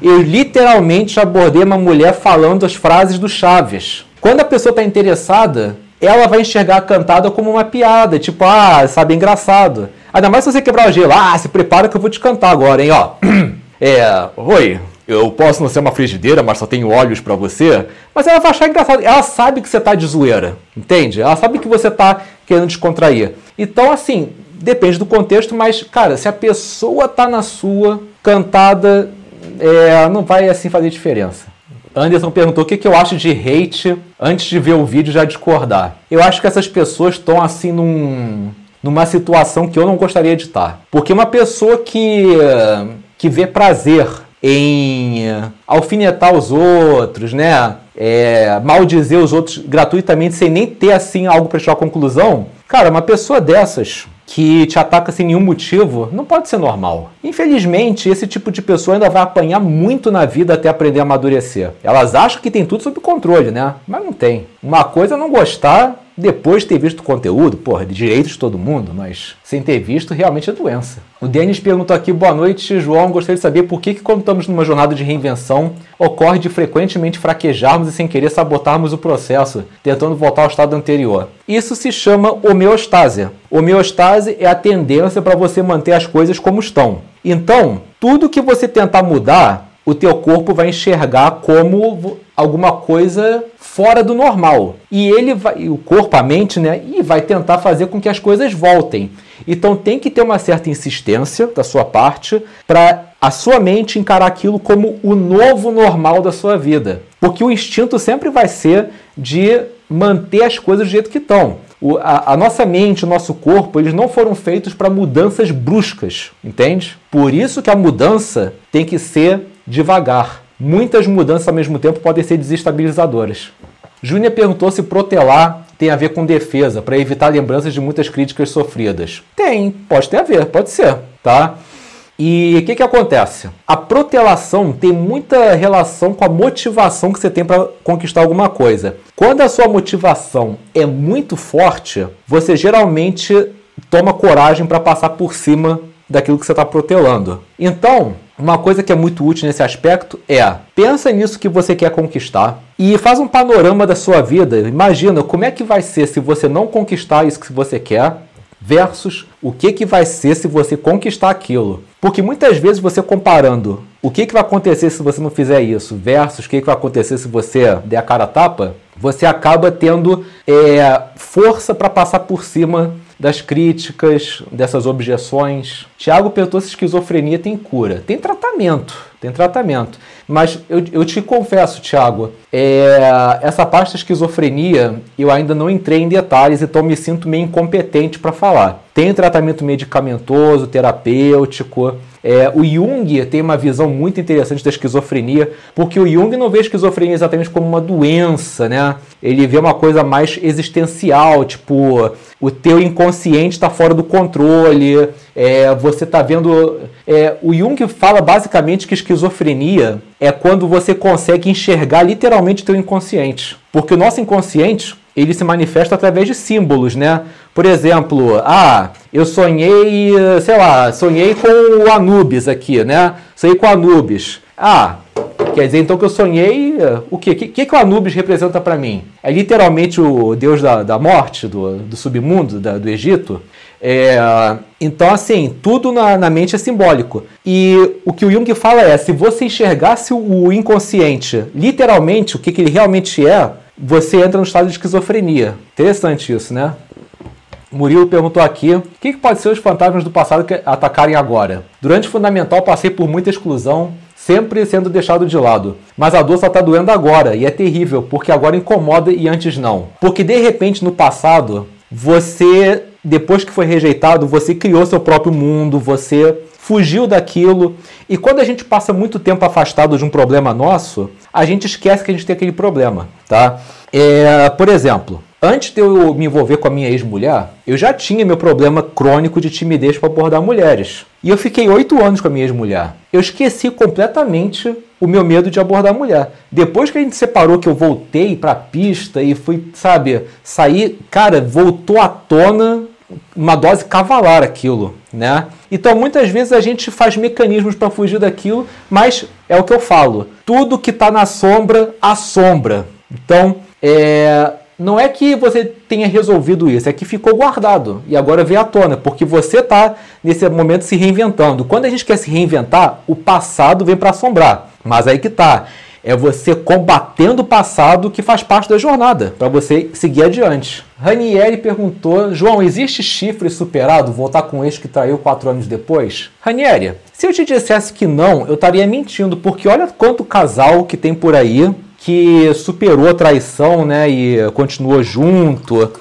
Eu literalmente abordei uma mulher falando as frases do Chaves. Quando a pessoa está interessada, ela vai enxergar a cantada como uma piada, tipo, ah, sabe, engraçado. Ainda mais se você quebrar o gelo, ah, se prepara que eu vou te cantar agora, hein, ó. É, oi, eu posso não ser uma frigideira, mas só tenho olhos para você. Mas ela vai achar engraçado. Ela sabe que você tá de zoeira, entende? Ela sabe que você tá querendo descontrair. Então, assim, depende do contexto, mas, cara, se a pessoa tá na sua, cantada, é, não vai assim fazer diferença. Anderson perguntou o que, que eu acho de hate antes de ver o vídeo já discordar. Eu acho que essas pessoas estão assim num, numa situação que eu não gostaria de estar. Porque uma pessoa que, que vê prazer em alfinetar os outros, né? É, maldizer os outros gratuitamente sem nem ter assim algo para tirar conclusão. Cara, uma pessoa dessas que te ataca sem nenhum motivo não pode ser normal. Infelizmente, esse tipo de pessoa ainda vai apanhar muito na vida até aprender a amadurecer. Elas acham que tem tudo sob controle, né? Mas não tem. Uma coisa é não gostar depois de ter visto o conteúdo, porra, de direitos de todo mundo, mas sem ter visto realmente é doença. O Denis perguntou aqui, boa noite, João, gostaria de saber por que, que quando estamos numa jornada de reinvenção, ocorre de frequentemente fraquejarmos e sem querer sabotarmos o processo, tentando voltar ao estado anterior. Isso se chama homeostase. Homeostase é a tendência para você manter as coisas como estão. Então, tudo que você tentar mudar, o teu corpo vai enxergar como alguma coisa fora do normal. E ele vai, o corpo, a mente, né, e vai tentar fazer com que as coisas voltem. Então tem que ter uma certa insistência da sua parte para a sua mente encarar aquilo como o novo normal da sua vida. Porque o instinto sempre vai ser de manter as coisas do jeito que estão. O, a, a, nossa mente, o nosso corpo, eles não foram feitos para mudanças bruscas, entende? Por isso que a mudança tem que ser devagar. Muitas mudanças ao mesmo tempo podem ser desestabilizadoras. Júnior perguntou se protelar tem a ver com defesa, para evitar lembranças de muitas críticas sofridas. Tem, pode ter a ver, pode ser, tá? E o que, que acontece? A protelação tem muita relação com a motivação que você tem para conquistar alguma coisa. Quando a sua motivação é muito forte, você geralmente toma coragem para passar por cima daquilo que você está protelando. Então, uma coisa que é muito útil nesse aspecto é pensa nisso que você quer conquistar e faz um panorama da sua vida. Imagina como é que vai ser se você não conquistar isso que você quer versus o que, que vai ser se você conquistar aquilo. Porque muitas vezes você comparando o que, que vai acontecer se você não fizer isso versus o que, que vai acontecer se você der a cara a tapa, você acaba tendo é, força para passar por cima das críticas, dessas objeções. Tiago perguntou se esquizofrenia tem cura. Tem tratamento, tem tratamento. Mas eu, eu te confesso, Tiago, é, essa parte da esquizofrenia eu ainda não entrei em detalhes, então me sinto meio incompetente para falar. Tem tratamento medicamentoso, terapêutico, é, o Jung tem uma visão muito interessante da esquizofrenia, porque o Jung não vê a esquizofrenia exatamente como uma doença, né? Ele vê uma coisa mais existencial, tipo, o teu inconsciente está fora do controle, é, você está vendo. É, o Jung fala basicamente que esquizofrenia é quando você consegue enxergar literalmente o teu inconsciente. Porque o nosso inconsciente ele se manifesta através de símbolos, né? Por exemplo, ah, eu sonhei, sei lá, sonhei com o Anubis aqui, né? Sonhei com o Anubis. Ah, quer dizer então que eu sonhei, o quê? Que, que, que o Anubis representa para mim? É literalmente o deus da, da morte, do, do submundo, da, do Egito? É, então, assim, tudo na, na, mente é simbólico. E o que o Jung fala é: se você enxergasse o inconsciente literalmente, o que, que ele realmente é, você entra no estado de esquizofrenia. Interessante isso, né? Murilo perguntou aqui: o que, que pode ser os fantasmas do passado que atacarem agora? Durante o Fundamental passei por muita exclusão, sempre sendo deixado de lado. Mas a dor só está doendo agora e é terrível, porque agora incomoda e antes não. Porque de repente no passado, você, depois que foi rejeitado, você criou seu próprio mundo, você fugiu daquilo. E quando a gente passa muito tempo afastado de um problema nosso, a gente esquece que a gente tem aquele problema, tá? É, por exemplo, antes de eu me envolver com a minha ex-mulher, eu já tinha meu problema crônico de timidez para abordar mulheres. E eu fiquei oito anos com a minha ex-mulher. Eu esqueci completamente o meu medo de abordar mulher. Depois que a gente separou, que eu voltei para a pista e fui, sabe, sair, cara, voltou à tona uma dose cavalar aquilo, né? Então muitas vezes a gente faz mecanismos para fugir daquilo, mas é o que eu falo, tudo que está na sombra assombra. Então é, não é que você tenha resolvido isso, é que ficou guardado e agora veio à tona, porque você está nesse momento se reinventando. Quando a gente quer se reinventar, o passado vem para assombrar. Mas aí que tá. É você combatendo o passado que faz parte da jornada, para você seguir adiante. Ranieri perguntou: João, existe chifre superado? Voltar com o ex que traiu quatro anos depois? Ranieri, se eu te dissesse que não, eu estaria mentindo, porque olha quanto casal que tem por aí que superou a traição né, e continuou junto.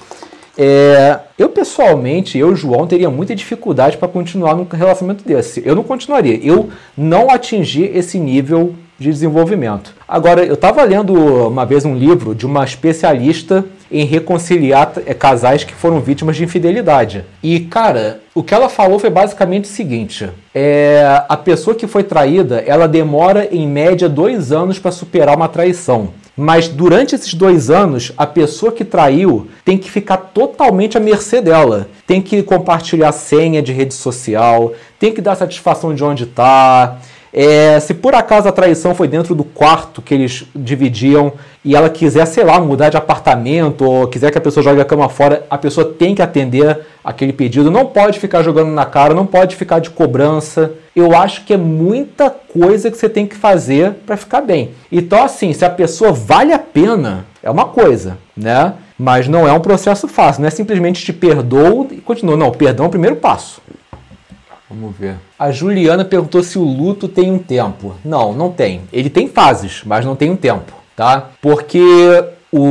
É, eu pessoalmente, eu João, teria muita dificuldade para continuar num relacionamento desse. Eu não continuaria. Eu não atingi esse nível de desenvolvimento. Agora, eu estava lendo uma vez um livro de uma especialista em reconciliar é, casais que foram vítimas de infidelidade. E, cara, o que ela falou foi basicamente o seguinte: é, a pessoa que foi traída, ela demora em média dois anos para superar uma traição. Mas durante esses dois anos, a pessoa que traiu tem que ficar totalmente à mercê dela. Tem que compartilhar senha de rede social, tem que dar satisfação de onde está. É, se por acaso a traição foi dentro do quarto que eles dividiam e ela quiser, sei lá, mudar de apartamento ou quiser que a pessoa jogue a cama fora, a pessoa tem que atender aquele pedido. Não pode ficar jogando na cara, não pode ficar de cobrança. Eu acho que é muita coisa que você tem que fazer para ficar bem. Então, assim, se a pessoa vale a pena, é uma coisa, né? Mas não é um processo fácil, não é simplesmente te perdoo e continua. Não, perdão é o primeiro passo. Vamos ver. A Juliana perguntou se o luto tem um tempo. Não, não tem. Ele tem fases, mas não tem um tempo, tá? Porque o,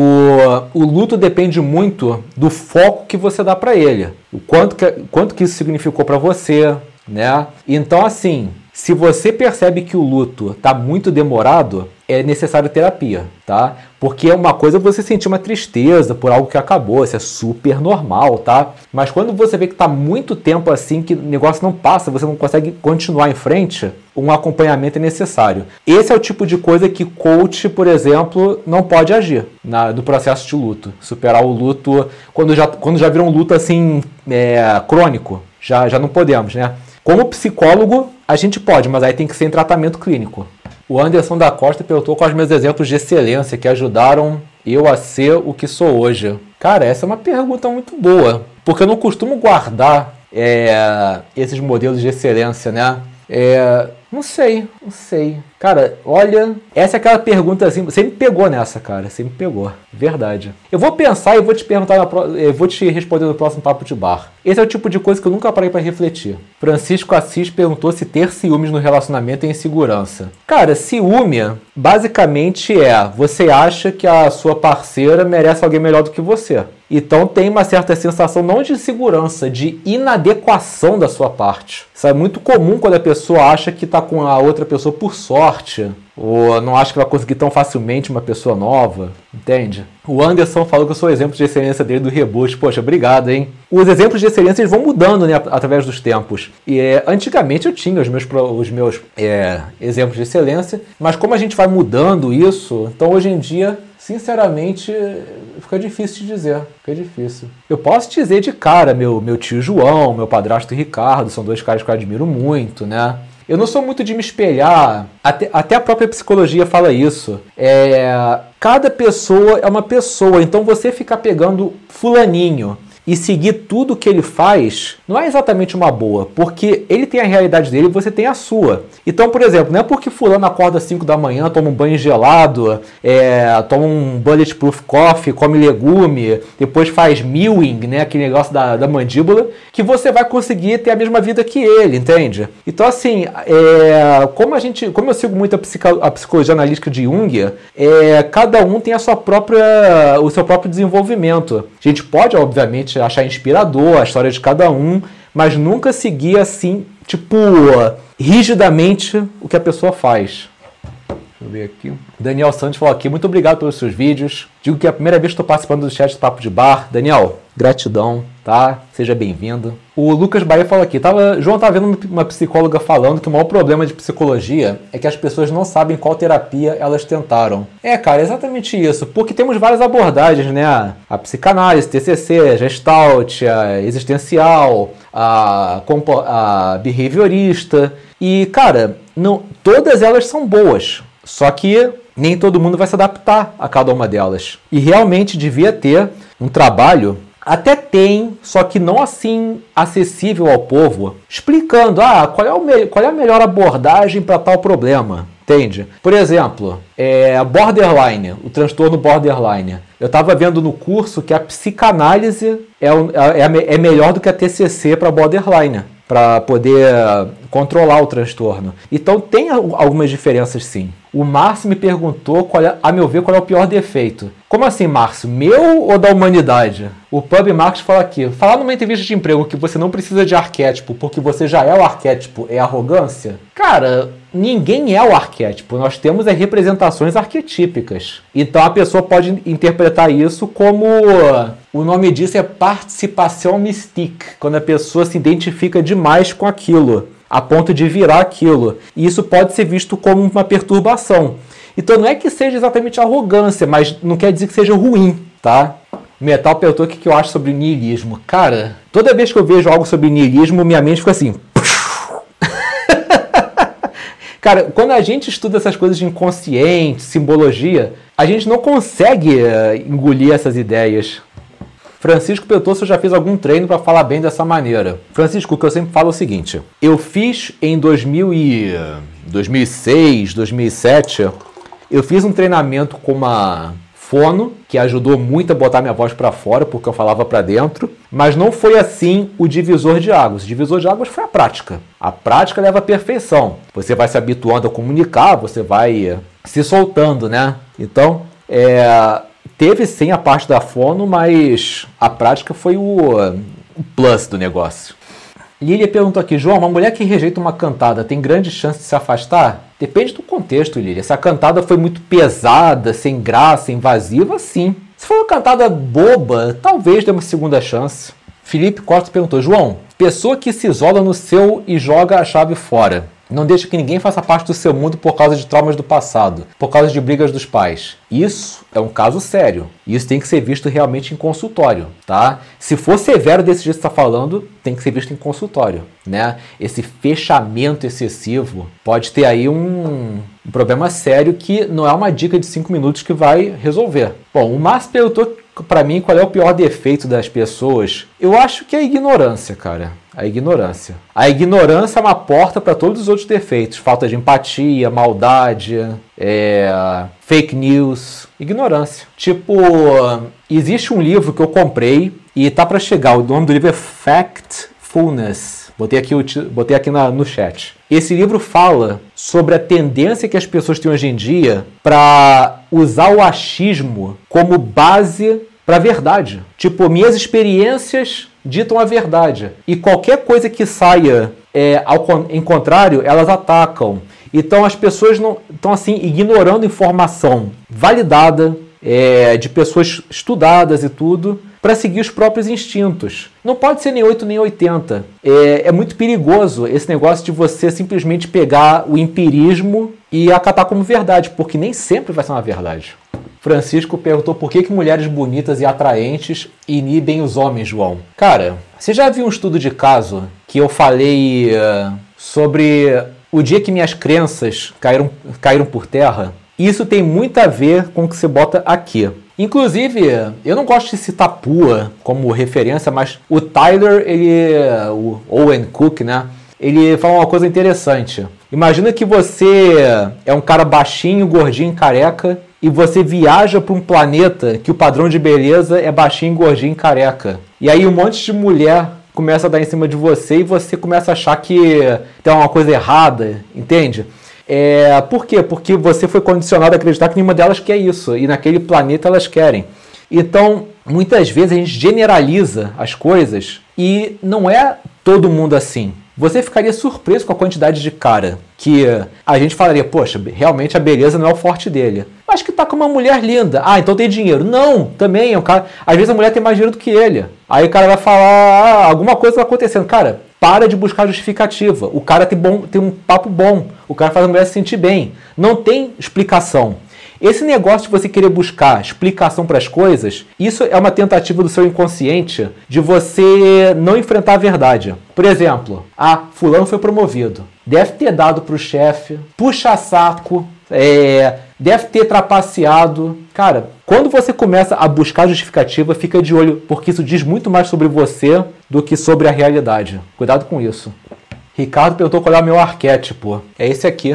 o luto depende muito do foco que você dá para ele. O quanto que, quanto que isso significou para você, né? Então, assim, se você percebe que o luto está muito demorado, é necessário terapia, tá? Porque é uma coisa você sentir uma tristeza por algo que acabou, isso é super normal, tá? Mas quando você vê que está muito tempo assim, que o negócio não passa, você não consegue continuar em frente, um acompanhamento é necessário. Esse é o tipo de coisa que coach, por exemplo, não pode agir na, do processo de luto. Superar o luto, quando já, quando já vira um luto assim, é, crônico, já, já não podemos, né? Como psicólogo, a gente pode, mas aí tem que ser em tratamento clínico. O Anderson da Costa perguntou quais meus exemplos de excelência que ajudaram eu a ser o que sou hoje. Cara, essa é uma pergunta muito boa. porque eu não costumo guardar é, esses modelos de excelência, né? É, não sei, não sei. Cara, olha, essa é aquela pergunta assim, você me pegou nessa, cara, você me pegou, verdade. Eu vou pensar e vou te perguntar, na, eu vou te responder no próximo papo de bar. Esse é o tipo de coisa que eu nunca parei para refletir. Francisco Assis perguntou se ter ciúmes no relacionamento é insegurança. Cara, ciúme basicamente é você acha que a sua parceira merece alguém melhor do que você. Então tem uma certa sensação não de insegurança, de inadequação da sua parte. Isso é muito comum quando a pessoa acha que está com a outra pessoa por sorte, ou não acha que vai conseguir tão facilmente uma pessoa nova, entende? O Anderson falou que eu sou exemplo de excelência dele do reboot. Poxa, obrigado, hein? Os exemplos de excelência eles vão mudando né, através dos tempos. E é, antigamente eu tinha os meus, os meus é, exemplos de excelência, mas como a gente vai mudando isso, então hoje em dia sinceramente, fica difícil de dizer. Fica difícil. Eu posso dizer de cara, meu, meu tio João, meu padrasto Ricardo, são dois caras que eu admiro muito, né? Eu não sou muito de me espelhar, até, até a própria psicologia fala isso. É, cada pessoa é uma pessoa, então você ficar pegando fulaninho e seguir tudo que ele faz não é exatamente uma boa, porque ele tem a realidade dele e você tem a sua. Então, por exemplo, não é porque fulano acorda às 5 da manhã, toma um banho gelado, é, toma um bulletproof coffee, come legume, depois faz mewing, né, aquele negócio da, da mandíbula, que você vai conseguir ter a mesma vida que ele, entende? Então, assim, é, como a gente, como eu sigo muito a, psico, a psicologia analítica de Jung, é, cada um tem a sua própria, o seu próprio desenvolvimento. A gente pode, obviamente, achar inspirador a história de cada um, mas nunca seguir assim, tipo, rigidamente o que a pessoa faz. Deixa eu ver aqui. Daniel Santos falou aqui, muito obrigado pelos seus vídeos. Digo que é a primeira vez que estou participando do chat do Papo de Bar. Daniel, gratidão, tá? Seja bem-vindo. O Lucas Bahia falou aqui, tava, João estava vendo uma psicóloga falando que o maior problema de psicologia é que as pessoas não sabem qual terapia elas tentaram. É, cara, é exatamente isso, porque temos várias abordagens, né? A psicanálise, TCC, gestalt, a existencial, a, a behaviorista. E, cara, não, todas elas são boas. Só que nem todo mundo vai se adaptar a cada uma delas. E realmente devia ter um trabalho até tem, só que não assim acessível ao povo, explicando ah, qual, é o qual é a melhor abordagem para tal problema. Entende? Por exemplo, é, borderline, o transtorno borderline. Eu estava vendo no curso que a psicanálise é, é, é melhor do que a TCC para borderline para poder controlar o transtorno. Então tem algumas diferenças sim. O Márcio me perguntou, qual é, a meu ver, qual é o pior defeito. Como assim, Márcio? Meu ou da humanidade? O Pub Marx fala aqui: falar numa entrevista de emprego que você não precisa de arquétipo porque você já é o arquétipo é arrogância? Cara, ninguém é o arquétipo. Nós temos as representações arquetípicas. Então a pessoa pode interpretar isso como o nome disso é participação mystique, quando a pessoa se identifica demais com aquilo a ponto de virar aquilo. E isso pode ser visto como uma perturbação. Então não é que seja exatamente arrogância, mas não quer dizer que seja ruim, tá? Metal perguntou o que eu acho sobre niilismo. Cara, toda vez que eu vejo algo sobre niilismo, minha mente fica assim. Cara, quando a gente estuda essas coisas de inconsciente, simbologia, a gente não consegue uh, engolir essas ideias. Francisco eu já fiz algum treino para falar bem dessa maneira. Francisco, o que eu sempre falo é o seguinte: eu fiz em 2000 e 2006, 2007, eu fiz um treinamento com uma fono que ajudou muito a botar minha voz para fora porque eu falava para dentro, mas não foi assim o divisor de águas. O divisor de águas foi a prática. A prática leva à perfeição. Você vai se habituando a comunicar, você vai se soltando, né? Então, é, teve sim a parte da fono, mas a prática foi o, o plus do negócio. Lilia perguntou aqui, João, uma mulher que rejeita uma cantada tem grande chance de se afastar? Depende do contexto, Lilia. Se a cantada foi muito pesada, sem graça, invasiva, sim. Se for uma cantada boba, talvez dê uma segunda chance. Felipe Costa perguntou, João, pessoa que se isola no seu e joga a chave fora. Não deixa que ninguém faça parte do seu mundo por causa de traumas do passado, por causa de brigas dos pais. Isso é um caso sério. Isso tem que ser visto realmente em consultório, tá? Se for severo desse jeito que está falando, tem que ser visto em consultório, né? Esse fechamento excessivo pode ter aí um, um problema sério que não é uma dica de 5 minutos que vai resolver. Bom, o Márcio perguntou para mim, qual é o pior defeito das pessoas? Eu acho que é a ignorância, cara. A ignorância. A ignorância é uma porta para todos os outros defeitos. Falta de empatia, maldade, é, fake news. Ignorância. Tipo, existe um livro que eu comprei e tá para chegar. O nome do livro é Factfulness. Botei aqui, botei aqui na, no chat. Esse livro fala sobre a tendência que as pessoas têm hoje em dia para usar o achismo como base para a verdade. Tipo, minhas experiências ditam a verdade. E qualquer coisa que saia é, ao em contrário, elas atacam. Então as pessoas não estão assim ignorando informação validada é, de pessoas estudadas e tudo para seguir os próprios instintos. Não pode ser nem 8 nem 80. É, é muito perigoso esse negócio de você simplesmente pegar o empirismo e acatar como verdade, porque nem sempre vai ser uma verdade. Francisco perguntou por que, que mulheres bonitas e atraentes inibem os homens, João. Cara, você já viu um estudo de caso que eu falei uh, sobre o dia que minhas crenças caíram, caíram por terra? Isso tem muito a ver com o que você bota aqui. Inclusive, eu não gosto de citar Pua como referência, mas o Tyler, ele, o Owen Cook, né? Ele fala uma coisa interessante. Imagina que você é um cara baixinho, gordinho, careca e você viaja para um planeta que o padrão de beleza é baixinho, gordinho, careca. E aí um monte de mulher começa a dar em cima de você e você começa a achar que tem uma coisa errada, entende? É, por quê? Porque você foi condicionado a acreditar que nenhuma delas quer isso, e naquele planeta elas querem. Então, muitas vezes a gente generaliza as coisas e não é todo mundo assim. Você ficaria surpreso com a quantidade de cara que a gente falaria, poxa, realmente a beleza não é o forte dele. Mas que tá com uma mulher linda. Ah, então tem dinheiro. Não, também é um cara. Às vezes a mulher tem mais dinheiro do que ele. Aí o cara vai falar, ah, alguma coisa tá acontecendo. Cara, para de buscar justificativa. O cara tem, bom, tem um papo bom. O cara faz a mulher se sentir bem. Não tem explicação. Esse negócio de você querer buscar explicação para as coisas, isso é uma tentativa do seu inconsciente de você não enfrentar a verdade. Por exemplo, ah, fulano foi promovido. Deve ter dado para o chefe, puxa saco, é, deve ter trapaceado. Cara, quando você começa a buscar justificativa, fica de olho, porque isso diz muito mais sobre você do que sobre a realidade. Cuidado com isso. Ricardo perguntou qual é o meu arquétipo. É esse aqui.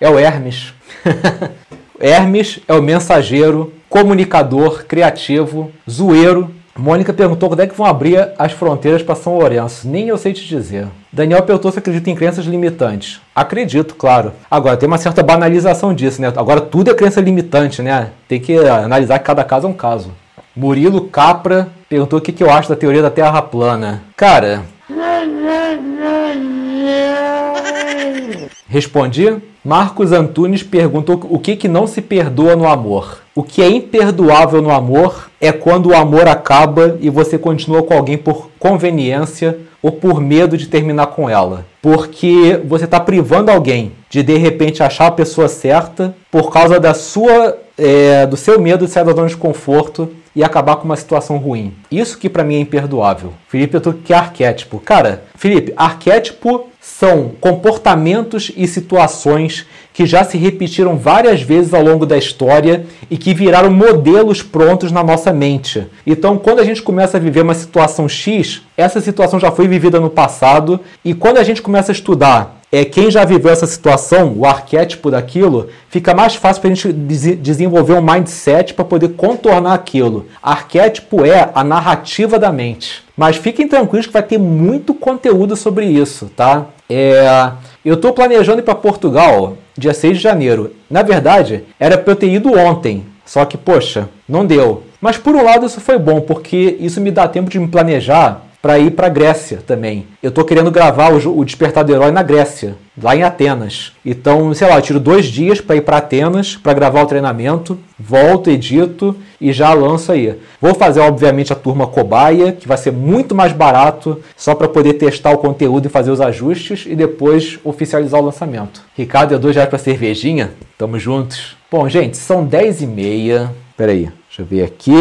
É o Hermes. Hermes é o mensageiro, comunicador, criativo, zoeiro. Mônica perguntou quando é que vão abrir as fronteiras para São Lourenço. Nem eu sei te dizer. Daniel perguntou se acredita em crenças limitantes. Acredito, claro. Agora, tem uma certa banalização disso, né? Agora tudo é crença limitante, né? Tem que analisar que cada caso é um caso. Murilo Capra perguntou o que, que eu acho da teoria da Terra plana. Cara. Respondi. Marcos Antunes perguntou o que, que não se perdoa no amor. O que é imperdoável no amor é quando o amor acaba e você continua com alguém por conveniência ou por medo de terminar com ela. Porque você está privando alguém de de repente achar a pessoa certa por causa da sua, é, do seu medo de sair da zona de conforto e acabar com uma situação ruim. Isso que para mim é imperdoável. Felipe, eu tô que é arquétipo. Cara, Felipe, arquétipo são comportamentos e situações que já se repetiram várias vezes ao longo da história e que viraram modelos prontos na nossa mente. Então, quando a gente começa a viver uma situação X, essa situação já foi vivida no passado e quando a gente começa a estudar é, quem já viveu essa situação, o arquétipo daquilo, fica mais fácil para a gente desenvolver um mindset para poder contornar aquilo. Arquétipo é a narrativa da mente. Mas fiquem tranquilos que vai ter muito conteúdo sobre isso, tá? É, eu estou planejando ir para Portugal dia 6 de janeiro. Na verdade, era para eu ter ido ontem, só que, poxa, não deu. Mas por um lado isso foi bom, porque isso me dá tempo de me planejar para ir para Grécia também. Eu tô querendo gravar o, o Despertar do Herói na Grécia, lá em Atenas. Então, sei lá, eu tiro dois dias para ir para Atenas para gravar o treinamento, volto, edito e já lanço aí. Vou fazer, obviamente, a turma cobaia, que vai ser muito mais barato, só para poder testar o conteúdo e fazer os ajustes e depois oficializar o lançamento. Ricardo, é dois reais para cervejinha? Tamo juntos. Bom, gente, são 10 e meia. Peraí, deixa eu ver aqui.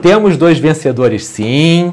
Temos dois vencedores sim.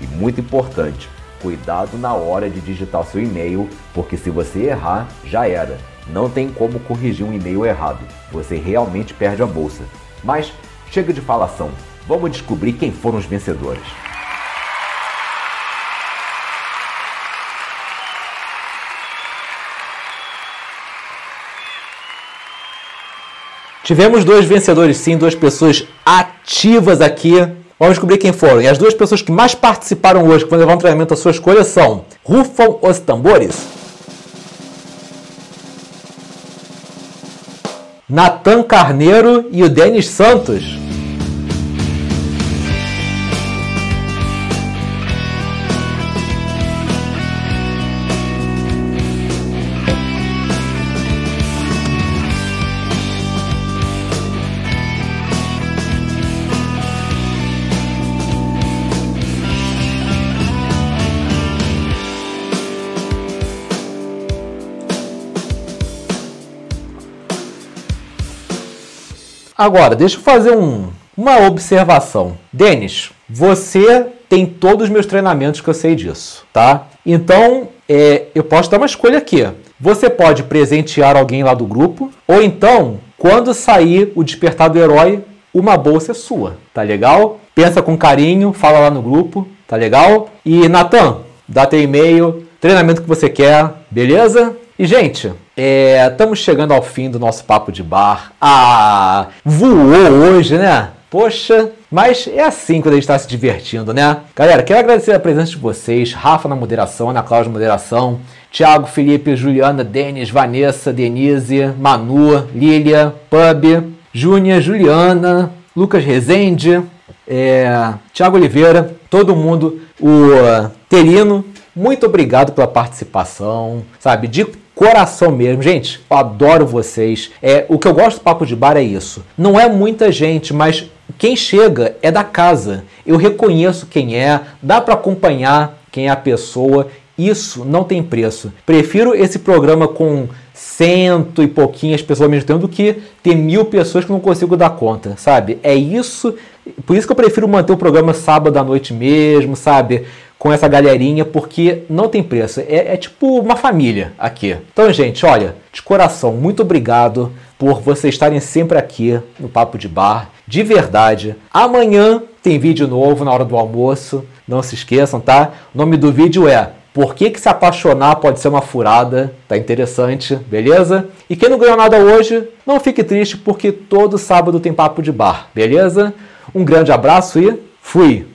e muito importante, cuidado na hora de digitar seu e-mail, porque se você errar, já era. Não tem como corrigir um e-mail errado. Você realmente perde a bolsa. Mas chega de falação. Vamos descobrir quem foram os vencedores. Tivemos dois vencedores, sim, duas pessoas ativas aqui Vamos descobrir quem foram. E as duas pessoas que mais participaram hoje, que vão levar um treinamento à sua escolha, são Rufam os Tambores, Natan Carneiro e o Denis Santos. Agora, deixa eu fazer um, uma observação. Denis, você tem todos os meus treinamentos que eu sei disso, tá? Então, é, eu posso dar uma escolha aqui. Você pode presentear alguém lá do grupo, ou então, quando sair o Despertar do Herói, uma bolsa é sua, tá legal? Pensa com carinho, fala lá no grupo, tá legal? E Natan, dá teu e-mail, treinamento que você quer, beleza? E, gente, estamos é, chegando ao fim do nosso papo de bar. Ah, voou hoje, né? Poxa, mas é assim quando a gente está se divertindo, né? Galera, quero agradecer a presença de vocês, Rafa na moderação, Ana Cláudia na moderação, Thiago, Felipe, Juliana, Denis, Vanessa, Denise, Manu, Lília, Pub, Júnia, Juliana, Lucas Rezende, é, Thiago Oliveira, todo mundo, o Terino, muito obrigado pela participação, sabe? De coração mesmo. Gente, eu adoro vocês. É, o que eu gosto do Papo de Bar é isso. Não é muita gente, mas quem chega é da casa. Eu reconheço quem é, dá para acompanhar quem é a pessoa. Isso não tem preço. Prefiro esse programa com cento e pouquinhas pessoas ao mesmo tempo do que ter mil pessoas que não consigo dar conta, sabe? É isso. Por isso que eu prefiro manter o programa sábado à noite mesmo, sabe? Com essa galerinha, porque não tem preço. É, é, tipo uma família aqui. Então, gente, olha, de coração, muito obrigado por vocês estarem sempre aqui no Papo de Bar. De verdade. Amanhã tem vídeo novo na hora do almoço. Não se esqueçam, tá? O nome do vídeo é Por que, que se apaixonar pode ser uma furada? Tá interessante, beleza? E quem não ganhou nada hoje, não fique triste, porque todo sábado tem Papo de Bar, beleza? Um grande abraço e fui!